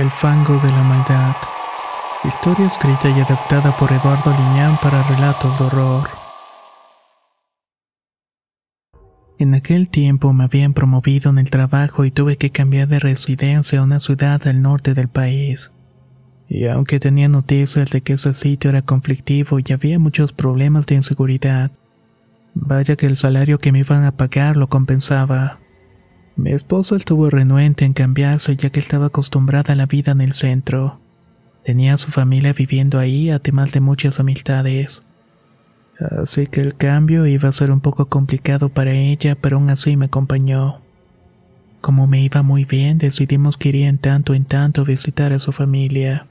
El fango de la maldad. Historia escrita y adaptada por Eduardo Liñán para relatos de horror. En aquel tiempo me habían promovido en el trabajo y tuve que cambiar de residencia a una ciudad al norte del país. Y aunque tenía noticias de que ese sitio era conflictivo y había muchos problemas de inseguridad, vaya que el salario que me iban a pagar lo compensaba. Mi esposa estuvo renuente en cambiarse ya que estaba acostumbrada a la vida en el centro. Tenía a su familia viviendo ahí, además de muchas amistades. Así que el cambio iba a ser un poco complicado para ella, pero aún así me acompañó. Como me iba muy bien, decidimos que iría en tanto en tanto a visitar a su familia.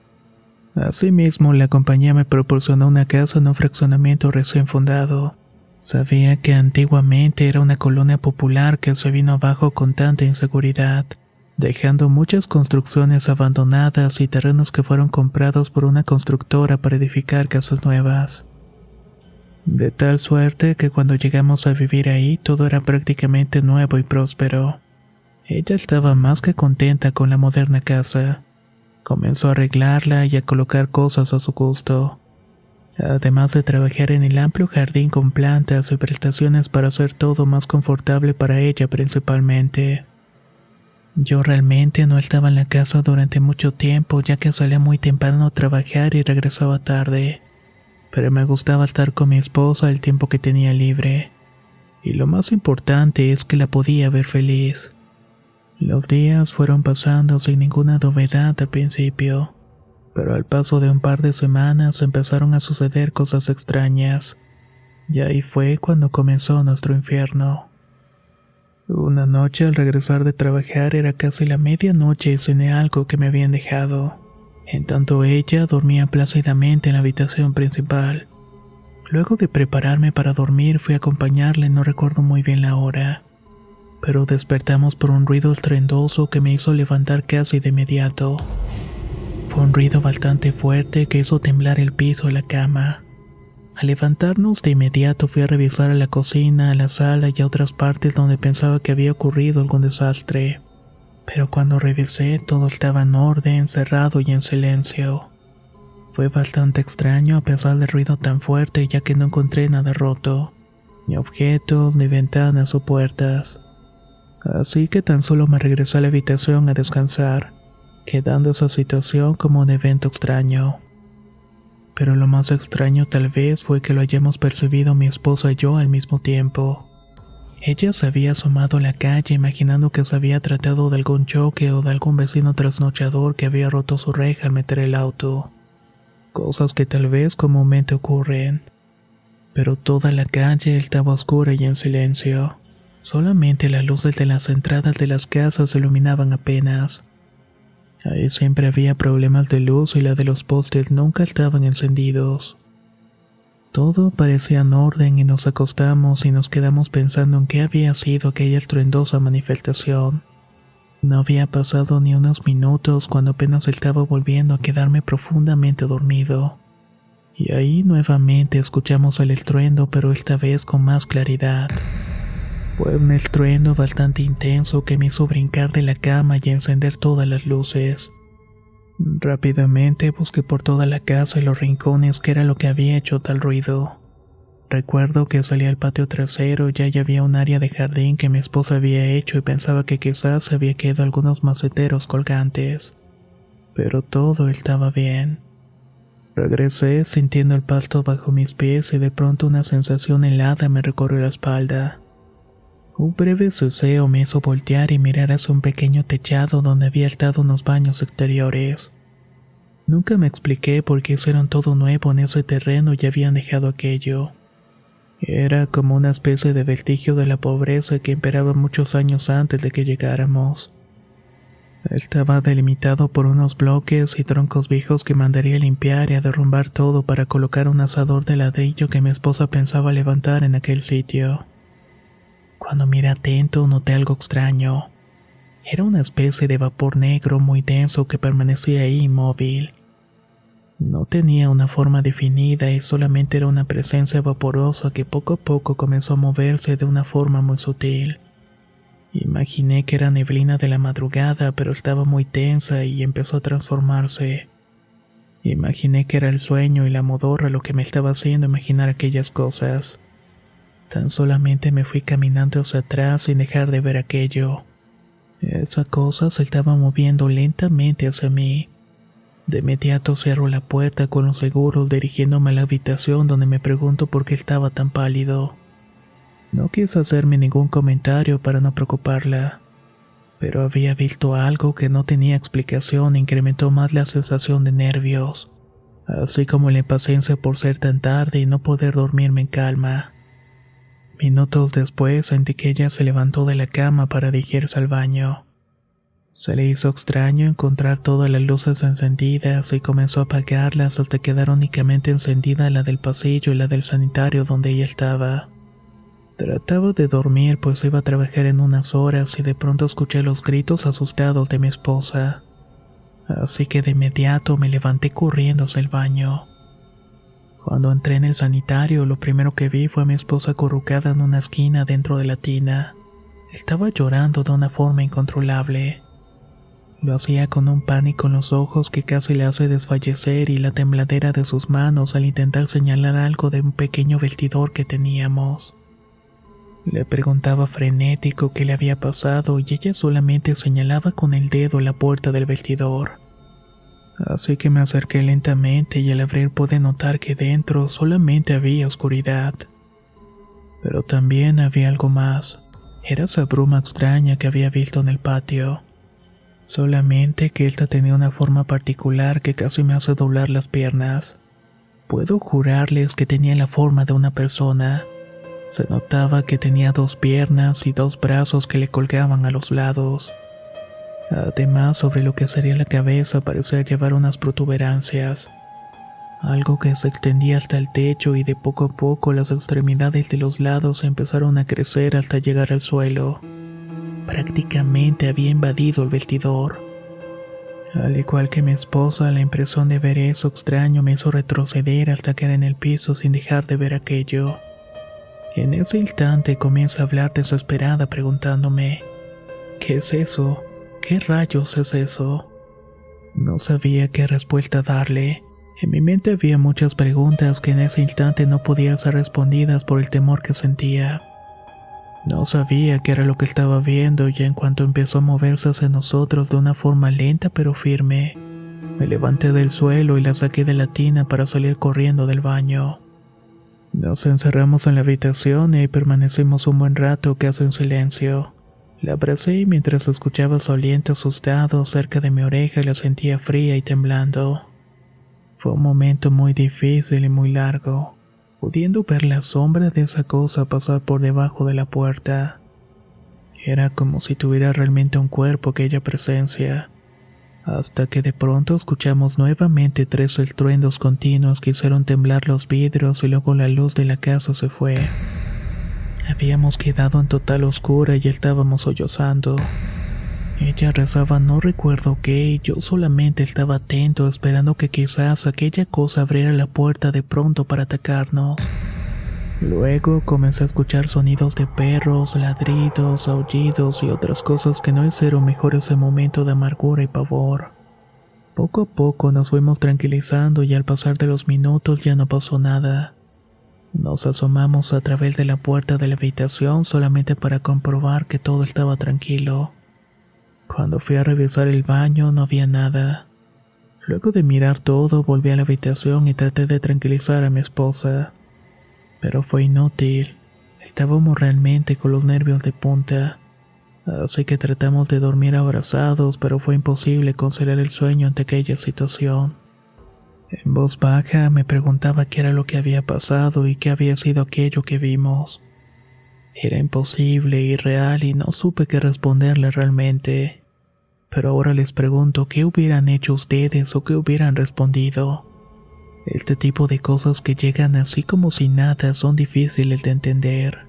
Asimismo, la compañía me proporcionó una casa en un fraccionamiento recién fundado. Sabía que antiguamente era una colonia popular que se vino abajo con tanta inseguridad, dejando muchas construcciones abandonadas y terrenos que fueron comprados por una constructora para edificar casas nuevas. De tal suerte que cuando llegamos a vivir ahí todo era prácticamente nuevo y próspero. Ella estaba más que contenta con la moderna casa. Comenzó a arreglarla y a colocar cosas a su gusto además de trabajar en el amplio jardín con plantas y prestaciones para hacer todo más confortable para ella principalmente. Yo realmente no estaba en la casa durante mucho tiempo ya que salía muy temprano a trabajar y regresaba tarde, pero me gustaba estar con mi esposa el tiempo que tenía libre. Y lo más importante es que la podía ver feliz. Los días fueron pasando sin ninguna novedad al principio pero al paso de un par de semanas empezaron a suceder cosas extrañas. Y ahí fue cuando comenzó nuestro infierno. Una noche al regresar de trabajar era casi la medianoche y cené algo que me habían dejado. En tanto ella dormía plácidamente en la habitación principal. Luego de prepararme para dormir fui a acompañarle, no recuerdo muy bien la hora. Pero despertamos por un ruido estruendoso que me hizo levantar casi de inmediato. Un ruido bastante fuerte que hizo temblar el piso de la cama. Al levantarnos de inmediato fui a revisar a la cocina, a la sala y a otras partes donde pensaba que había ocurrido algún desastre. Pero cuando revisé todo estaba en orden, cerrado y en silencio. Fue bastante extraño a pesar del ruido tan fuerte ya que no encontré nada roto, ni objetos, ni ventanas o puertas. Así que tan solo me regresé a la habitación a descansar quedando esa situación como un evento extraño. Pero lo más extraño tal vez fue que lo hayamos percibido mi esposa y yo al mismo tiempo. Ella se había asomado a la calle imaginando que se había tratado de algún choque o de algún vecino trasnochador que había roto su reja al meter el auto. Cosas que tal vez comúnmente ocurren. Pero toda la calle estaba oscura y en silencio. Solamente las luces de las entradas de las casas iluminaban apenas. Ahí siempre había problemas de luz y la de los postes nunca estaban encendidos. Todo parecía en orden y nos acostamos y nos quedamos pensando en qué había sido aquella estruendosa manifestación. No había pasado ni unos minutos cuando apenas estaba volviendo a quedarme profundamente dormido. Y ahí nuevamente escuchamos el estruendo pero esta vez con más claridad. Fue un estruendo bastante intenso que me hizo brincar de la cama y encender todas las luces. Rápidamente busqué por toda la casa y los rincones qué era lo que había hecho tal ruido. Recuerdo que salí al patio trasero y allá había un área de jardín que mi esposa había hecho y pensaba que quizás había quedado algunos maceteros colgantes. Pero todo estaba bien. Regresé sintiendo el pasto bajo mis pies y de pronto una sensación helada me recorrió la espalda. Un breve suseo me hizo voltear y mirar hacia un pequeño techado donde había estado unos baños exteriores. Nunca me expliqué por qué hicieron todo nuevo en ese terreno y habían dejado aquello. Era como una especie de vestigio de la pobreza que imperaba muchos años antes de que llegáramos. Estaba delimitado por unos bloques y troncos viejos que mandaría a limpiar y a derrumbar todo para colocar un asador de ladrillo que mi esposa pensaba levantar en aquel sitio. Cuando miré atento noté algo extraño. Era una especie de vapor negro muy denso que permanecía ahí inmóvil. No tenía una forma definida y solamente era una presencia vaporosa que poco a poco comenzó a moverse de una forma muy sutil. Imaginé que era neblina de la madrugada, pero estaba muy tensa y empezó a transformarse. Imaginé que era el sueño y la modorra lo que me estaba haciendo imaginar aquellas cosas. Tan solamente me fui caminando hacia atrás sin dejar de ver aquello. Esa cosa se estaba moviendo lentamente hacia mí. De inmediato cierro la puerta con los seguros dirigiéndome a la habitación donde me pregunto por qué estaba tan pálido. No quise hacerme ningún comentario para no preocuparla, pero había visto algo que no tenía explicación e incrementó más la sensación de nervios, así como la impaciencia por ser tan tarde y no poder dormirme en calma. Minutos después sentí que ella se levantó de la cama para dirigirse al baño. Se le hizo extraño encontrar todas las luces encendidas y comenzó a apagarlas hasta quedar únicamente encendida la del pasillo y la del sanitario donde ella estaba. Trataba de dormir pues iba a trabajar en unas horas y de pronto escuché los gritos asustados de mi esposa. Así que de inmediato me levanté corriendo hacia el baño. Cuando entré en el sanitario, lo primero que vi fue a mi esposa acurrucada en una esquina dentro de la tina. Estaba llorando de una forma incontrolable. Lo hacía con un pánico en los ojos que casi le hace desfallecer y la tembladera de sus manos al intentar señalar algo de un pequeño vestidor que teníamos. Le preguntaba frenético qué le había pasado y ella solamente señalaba con el dedo la puerta del vestidor. Así que me acerqué lentamente y al abrir pude notar que dentro solamente había oscuridad. Pero también había algo más. Era esa bruma extraña que había visto en el patio. Solamente que esta tenía una forma particular que casi me hace doblar las piernas. Puedo jurarles que tenía la forma de una persona. Se notaba que tenía dos piernas y dos brazos que le colgaban a los lados. Además, sobre lo que sería la cabeza parecía llevar unas protuberancias. Algo que se extendía hasta el techo y de poco a poco las extremidades de los lados empezaron a crecer hasta llegar al suelo. Prácticamente había invadido el vestidor. Al igual que mi esposa, la impresión de ver eso extraño me hizo retroceder hasta caer en el piso sin dejar de ver aquello. En ese instante comienza a hablar desesperada preguntándome, ¿qué es eso? ¿Qué rayos es eso? No sabía qué respuesta darle. En mi mente había muchas preguntas que en ese instante no podían ser respondidas por el temor que sentía. No sabía qué era lo que estaba viendo y en cuanto empezó a moverse hacia nosotros de una forma lenta pero firme, me levanté del suelo y la saqué de la tina para salir corriendo del baño. Nos encerramos en la habitación y permanecimos un buen rato casi en silencio. La abracé y mientras escuchaba su aliento asustado cerca de mi oreja la sentía fría y temblando. Fue un momento muy difícil y muy largo, pudiendo ver la sombra de esa cosa pasar por debajo de la puerta. Era como si tuviera realmente un cuerpo aquella presencia hasta que de pronto escuchamos nuevamente tres estruendos continuos que hicieron temblar los vidrios y luego la luz de la casa se fue. Habíamos quedado en total oscura y estábamos sollozando. Ella rezaba no recuerdo qué yo solamente estaba atento esperando que quizás aquella cosa abriera la puerta de pronto para atacarnos. Luego comencé a escuchar sonidos de perros, ladridos, aullidos y otras cosas que no hicieron mejor ese momento de amargura y pavor. Poco a poco nos fuimos tranquilizando y al pasar de los minutos ya no pasó nada. Nos asomamos a través de la puerta de la habitación solamente para comprobar que todo estaba tranquilo. Cuando fui a revisar el baño no había nada. Luego de mirar todo, volví a la habitación y traté de tranquilizar a mi esposa. Pero fue inútil. Estábamos realmente con los nervios de punta. Así que tratamos de dormir abrazados, pero fue imposible conciliar el sueño ante aquella situación. En voz baja me preguntaba qué era lo que había pasado y qué había sido aquello que vimos. Era imposible, irreal y no supe qué responderle realmente. Pero ahora les pregunto qué hubieran hecho ustedes o qué hubieran respondido. Este tipo de cosas que llegan así como si nada son difíciles de entender.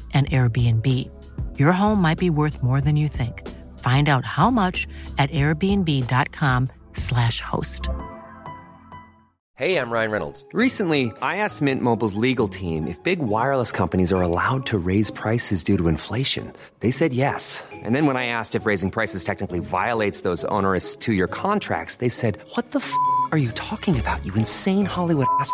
an Airbnb. Your home might be worth more than you think. Find out how much at airbnb.com/slash host. Hey, I'm Ryan Reynolds. Recently, I asked Mint Mobile's legal team if big wireless companies are allowed to raise prices due to inflation. They said yes. And then when I asked if raising prices technically violates those onerous two-year contracts, they said, "What the f*** are you talking about? You insane Hollywood ass."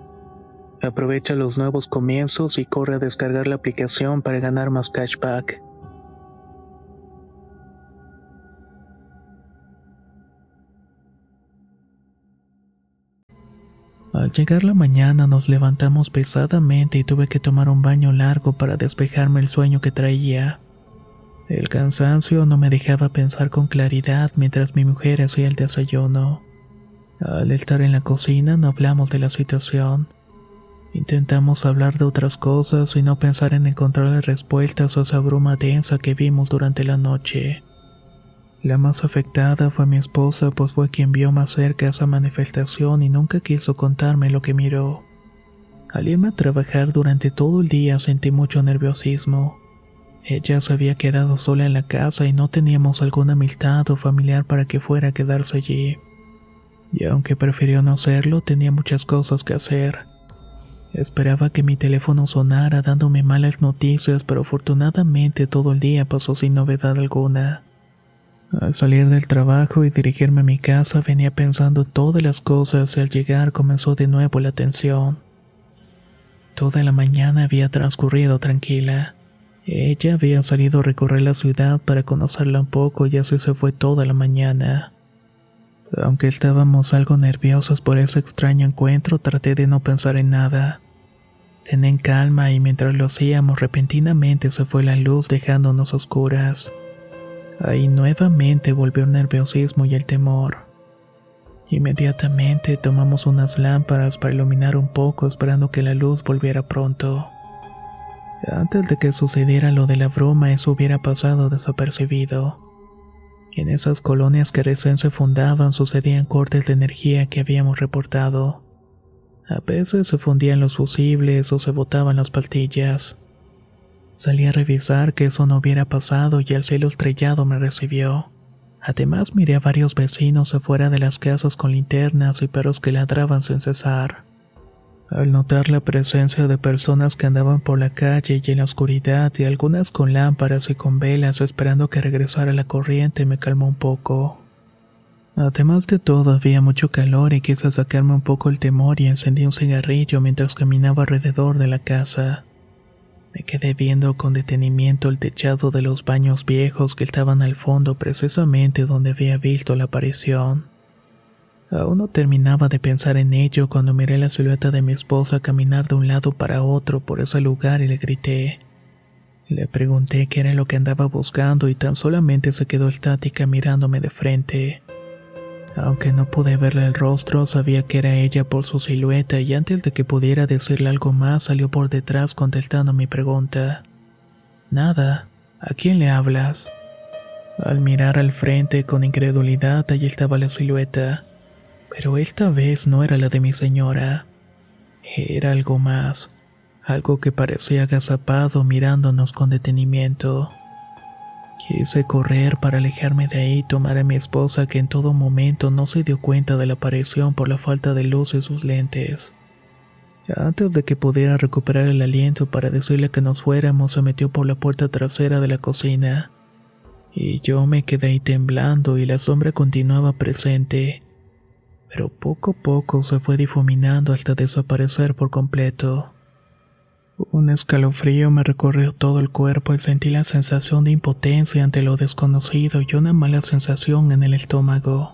Aprovecha los nuevos comienzos y corre a descargar la aplicación para ganar más cashback. Al llegar la mañana nos levantamos pesadamente y tuve que tomar un baño largo para despejarme el sueño que traía. El cansancio no me dejaba pensar con claridad mientras mi mujer hacía el desayuno. Al estar en la cocina no hablamos de la situación. Intentamos hablar de otras cosas y no pensar en encontrar respuestas a esa bruma densa que vimos durante la noche. La más afectada fue mi esposa, pues fue quien vio más cerca esa manifestación y nunca quiso contarme lo que miró. Al irme a trabajar durante todo el día sentí mucho nerviosismo. Ella se había quedado sola en la casa y no teníamos alguna amistad o familiar para que fuera a quedarse allí. Y aunque prefirió no hacerlo, tenía muchas cosas que hacer. Esperaba que mi teléfono sonara dándome malas noticias, pero afortunadamente todo el día pasó sin novedad alguna. Al salir del trabajo y dirigirme a mi casa venía pensando todas las cosas y al llegar comenzó de nuevo la tensión. Toda la mañana había transcurrido tranquila. Ella había salido a recorrer la ciudad para conocerla un poco y así se fue toda la mañana. Aunque estábamos algo nerviosos por ese extraño encuentro, traté de no pensar en nada. Cené en calma y mientras lo hacíamos repentinamente se fue la luz dejándonos oscuras. Ahí nuevamente volvió el nerviosismo y el temor. Inmediatamente tomamos unas lámparas para iluminar un poco esperando que la luz volviera pronto. Antes de que sucediera lo de la broma eso hubiera pasado desapercibido. En esas colonias que recién se fundaban sucedían cortes de energía que habíamos reportado. A veces se fundían los fusibles o se botaban las pastillas. Salí a revisar que eso no hubiera pasado y el cielo estrellado me recibió. Además miré a varios vecinos afuera de las casas con linternas y perros que ladraban sin cesar. Al notar la presencia de personas que andaban por la calle y en la oscuridad y algunas con lámparas y con velas esperando que regresara la corriente me calmó un poco. Además de todo había mucho calor y quise sacarme un poco el temor y encendí un cigarrillo mientras caminaba alrededor de la casa. Me quedé viendo con detenimiento el techado de los baños viejos que estaban al fondo precisamente donde había visto la aparición. Aún no terminaba de pensar en ello cuando miré la silueta de mi esposa caminar de un lado para otro por ese lugar y le grité. Le pregunté qué era lo que andaba buscando y tan solamente se quedó estática mirándome de frente. Aunque no pude verle el rostro, sabía que era ella por su silueta y antes de que pudiera decirle algo más salió por detrás contestando mi pregunta. Nada, ¿a quién le hablas? Al mirar al frente con incredulidad allí estaba la silueta pero esta vez no era la de mi señora. Era algo más, algo que parecía agazapado mirándonos con detenimiento. Quise correr para alejarme de ahí y tomar a mi esposa que en todo momento no se dio cuenta de la aparición por la falta de luz de sus lentes. Antes de que pudiera recuperar el aliento para decirle que nos fuéramos, se metió por la puerta trasera de la cocina. Y yo me quedé ahí temblando y la sombra continuaba presente pero poco a poco se fue difuminando hasta desaparecer por completo. Un escalofrío me recorrió todo el cuerpo y sentí la sensación de impotencia ante lo desconocido y una mala sensación en el estómago.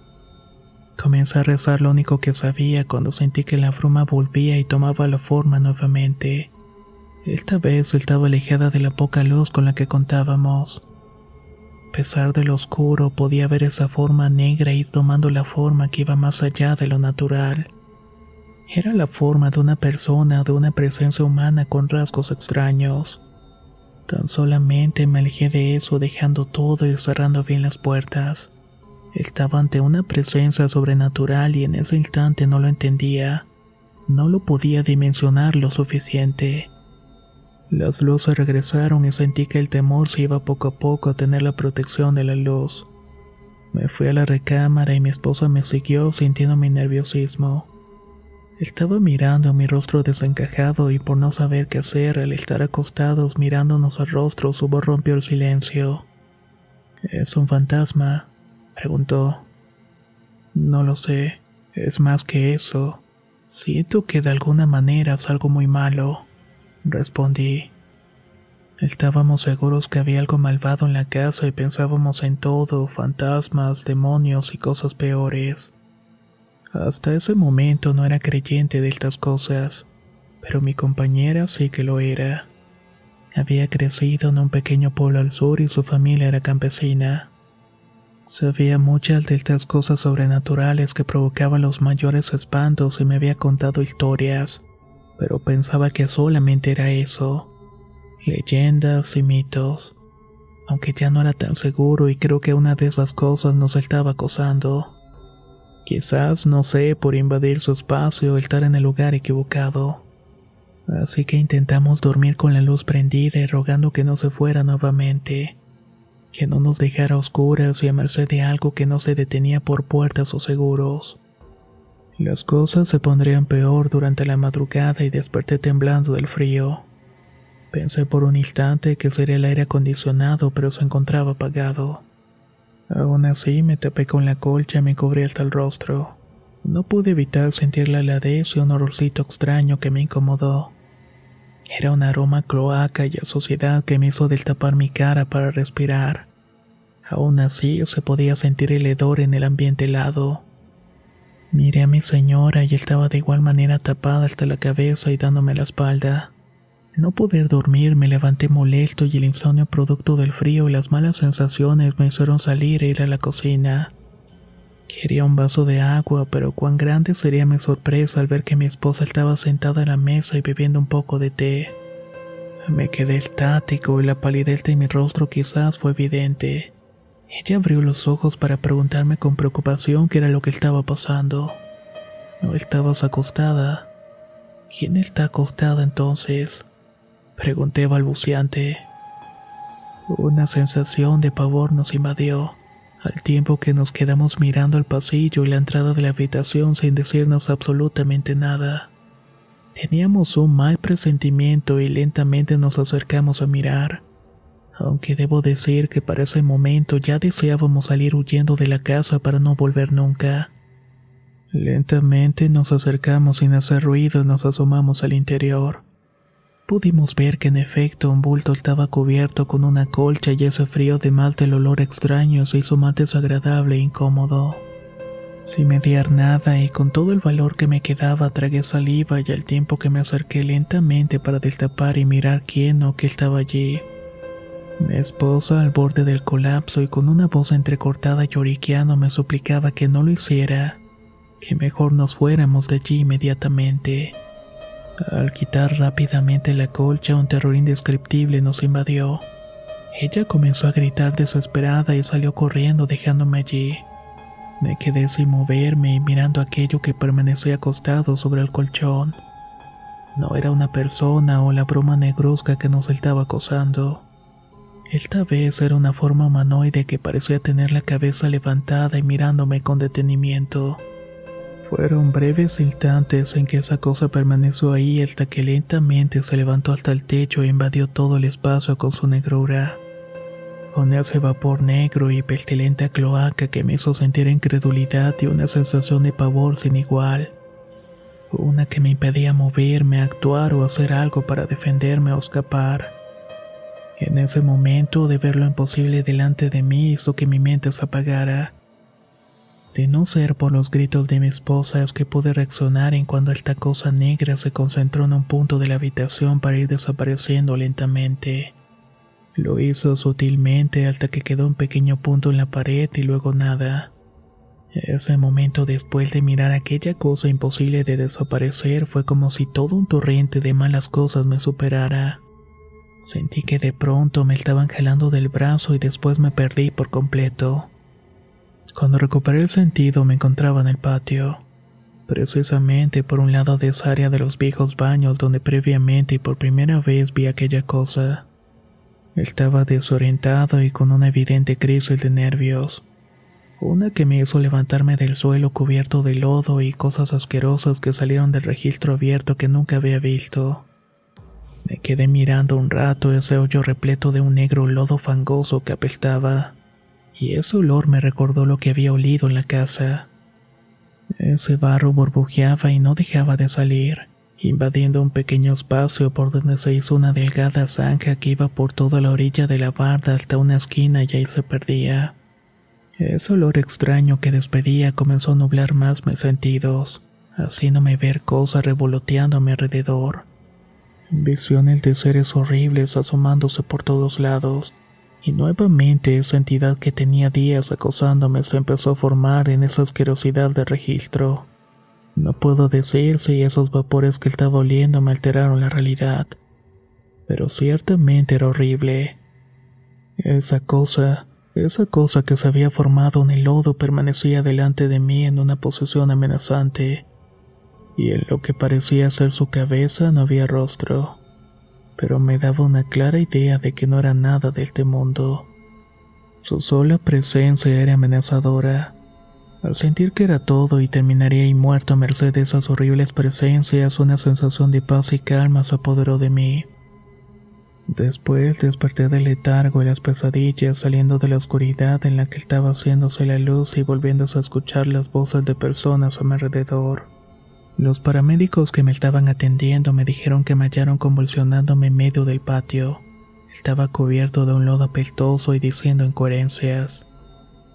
Comencé a rezar lo único que sabía cuando sentí que la bruma volvía y tomaba la forma nuevamente. Esta vez estaba alejada de la poca luz con la que contábamos. Pesar de lo oscuro, podía ver esa forma negra ir tomando la forma que iba más allá de lo natural. Era la forma de una persona de una presencia humana con rasgos extraños. Tan solamente me alejé de eso dejando todo y cerrando bien las puertas. Estaba ante una presencia sobrenatural y en ese instante no lo entendía. No lo podía dimensionar lo suficiente. Las luces regresaron y sentí que el temor se iba poco a poco a tener la protección de la luz. Me fui a la recámara y mi esposa me siguió sintiendo mi nerviosismo. Estaba mirando mi rostro desencajado y por no saber qué hacer al estar acostados mirándonos al rostro su voz rompió el silencio. ¿Es un fantasma? preguntó. No lo sé, es más que eso. Siento que de alguna manera es algo muy malo respondí. Estábamos seguros que había algo malvado en la casa y pensábamos en todo, fantasmas, demonios y cosas peores. Hasta ese momento no era creyente de estas cosas, pero mi compañera sí que lo era. Había crecido en un pequeño pueblo al sur y su familia era campesina. Sabía muchas de estas cosas sobrenaturales que provocaban los mayores espantos y me había contado historias pero pensaba que solamente era eso, leyendas y mitos, aunque ya no era tan seguro y creo que una de esas cosas nos estaba acosando. Quizás, no sé, por invadir su espacio o estar en el lugar equivocado. Así que intentamos dormir con la luz prendida y rogando que no se fuera nuevamente, que no nos dejara oscuras y a merced de algo que no se detenía por puertas o seguros. Las cosas se pondrían peor durante la madrugada y desperté temblando del frío. Pensé por un instante que sería el aire acondicionado, pero se encontraba apagado. Aún así me tapé con la colcha y me cubrí hasta el rostro. No pude evitar sentir la heladez y un olorcito extraño que me incomodó. Era un aroma cloaca y a suciedad que me hizo destapar mi cara para respirar. Aún así se podía sentir el hedor en el ambiente helado. Miré a mi señora y estaba de igual manera tapada hasta la cabeza y dándome la espalda. no poder dormir me levanté molesto y el insomnio producto del frío y las malas sensaciones me hicieron salir e ir a la cocina. Quería un vaso de agua, pero cuán grande sería mi sorpresa al ver que mi esposa estaba sentada en la mesa y bebiendo un poco de té. Me quedé estático y la palidez de mi rostro quizás fue evidente. Ella abrió los ojos para preguntarme con preocupación qué era lo que estaba pasando. No estabas acostada. ¿Quién está acostada entonces? Pregunté balbuceante. Una sensación de pavor nos invadió al tiempo que nos quedamos mirando el pasillo y la entrada de la habitación sin decirnos absolutamente nada. Teníamos un mal presentimiento y lentamente nos acercamos a mirar, aunque debo decir que para ese momento ya deseábamos salir huyendo de la casa para no volver nunca. Lentamente nos acercamos sin hacer ruido y nos asomamos al interior. Pudimos ver que en efecto un bulto estaba cubierto con una colcha y ese frío de mal del olor extraño se hizo más desagradable e incómodo. Sin mediar nada y con todo el valor que me quedaba tragué saliva y al tiempo que me acerqué lentamente para destapar y mirar quién o qué estaba allí. Mi esposa al borde del colapso y con una voz entrecortada y lloriqueando me suplicaba que no lo hiciera, que mejor nos fuéramos de allí inmediatamente. Al quitar rápidamente la colcha, un terror indescriptible nos invadió. Ella comenzó a gritar desesperada y salió corriendo dejándome allí. Me quedé sin moverme y mirando aquello que permanecía acostado sobre el colchón. No era una persona o la bruma negruzca que nos estaba acosando. Esta vez era una forma humanoide que parecía tener la cabeza levantada y mirándome con detenimiento. Fueron breves instantes en que esa cosa permaneció ahí hasta que lentamente se levantó hasta el techo e invadió todo el espacio con su negrura. Con ese vapor negro y pestilente cloaca que me hizo sentir incredulidad y una sensación de pavor sin igual. Una que me impedía moverme, actuar o hacer algo para defenderme o escapar. En ese momento de ver lo imposible delante de mí hizo que mi mente se apagara de no ser por los gritos de mi esposa es que pude reaccionar en cuando esta cosa negra se concentró en un punto de la habitación para ir desapareciendo lentamente. Lo hizo sutilmente hasta que quedó un pequeño punto en la pared y luego nada. Ese momento después de mirar aquella cosa imposible de desaparecer fue como si todo un torrente de malas cosas me superara. Sentí que de pronto me estaban jalando del brazo y después me perdí por completo. Cuando recuperé el sentido me encontraba en el patio, precisamente por un lado de esa área de los viejos baños donde previamente y por primera vez vi aquella cosa. Estaba desorientado y con una evidente crisis de nervios, una que me hizo levantarme del suelo cubierto de lodo y cosas asquerosas que salieron del registro abierto que nunca había visto. Me quedé mirando un rato ese hoyo repleto de un negro lodo fangoso que apestaba y ese olor me recordó lo que había olido en la casa. Ese barro burbujeaba y no dejaba de salir, invadiendo un pequeño espacio por donde se hizo una delgada zanja que iba por toda la orilla de la barda hasta una esquina y ahí se perdía. Ese olor extraño que despedía comenzó a nublar más mis sentidos, haciéndome ver cosas revoloteando a mi alrededor. Visiones de seres horribles asomándose por todos lados, y nuevamente esa entidad que tenía días acosándome se empezó a formar en esa asquerosidad de registro. No puedo decir si esos vapores que estaba oliendo me alteraron la realidad, pero ciertamente era horrible. Esa cosa, esa cosa que se había formado en el lodo permanecía delante de mí en una posición amenazante, y en lo que parecía ser su cabeza no había rostro pero me daba una clara idea de que no era nada de este mundo. Su sola presencia era amenazadora. Al sentir que era todo y terminaría ahí muerto a merced de esas horribles presencias, una sensación de paz y calma se apoderó de mí. Después desperté del letargo y las pesadillas saliendo de la oscuridad en la que estaba haciéndose la luz y volviéndose a escuchar las voces de personas a mi alrededor. Los paramédicos que me estaban atendiendo me dijeron que me hallaron convulsionándome en medio del patio. Estaba cubierto de un lodo apestoso y diciendo incoherencias.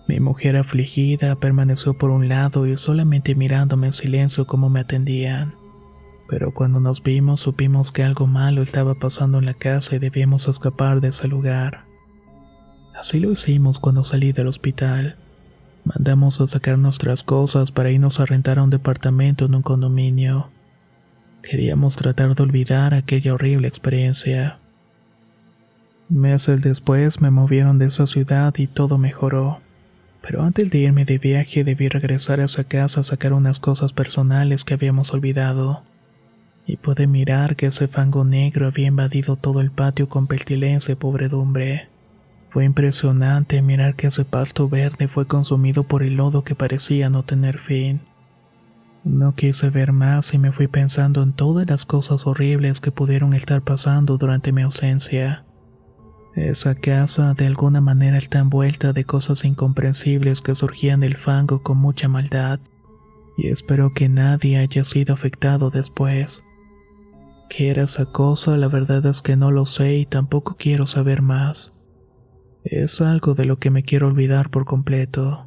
Mi mujer afligida permaneció por un lado y solamente mirándome en silencio como me atendían. Pero cuando nos vimos supimos que algo malo estaba pasando en la casa y debíamos escapar de ese lugar. Así lo hicimos cuando salí del hospital. Mandamos a sacar nuestras cosas para irnos a rentar a un departamento en un condominio. Queríamos tratar de olvidar aquella horrible experiencia. Meses después me movieron de esa ciudad y todo mejoró. Pero antes de irme de viaje debí regresar a esa casa a sacar unas cosas personales que habíamos olvidado. Y pude mirar que ese fango negro había invadido todo el patio con pestilencia y pobredumbre. Fue impresionante mirar que ese pasto verde fue consumido por el lodo que parecía no tener fin. No quise ver más y me fui pensando en todas las cosas horribles que pudieron estar pasando durante mi ausencia. Esa casa de alguna manera está envuelta de cosas incomprensibles que surgían del fango con mucha maldad, y espero que nadie haya sido afectado después. ¿Qué era esa cosa? La verdad es que no lo sé y tampoco quiero saber más. Es algo de lo que me quiero olvidar por completo.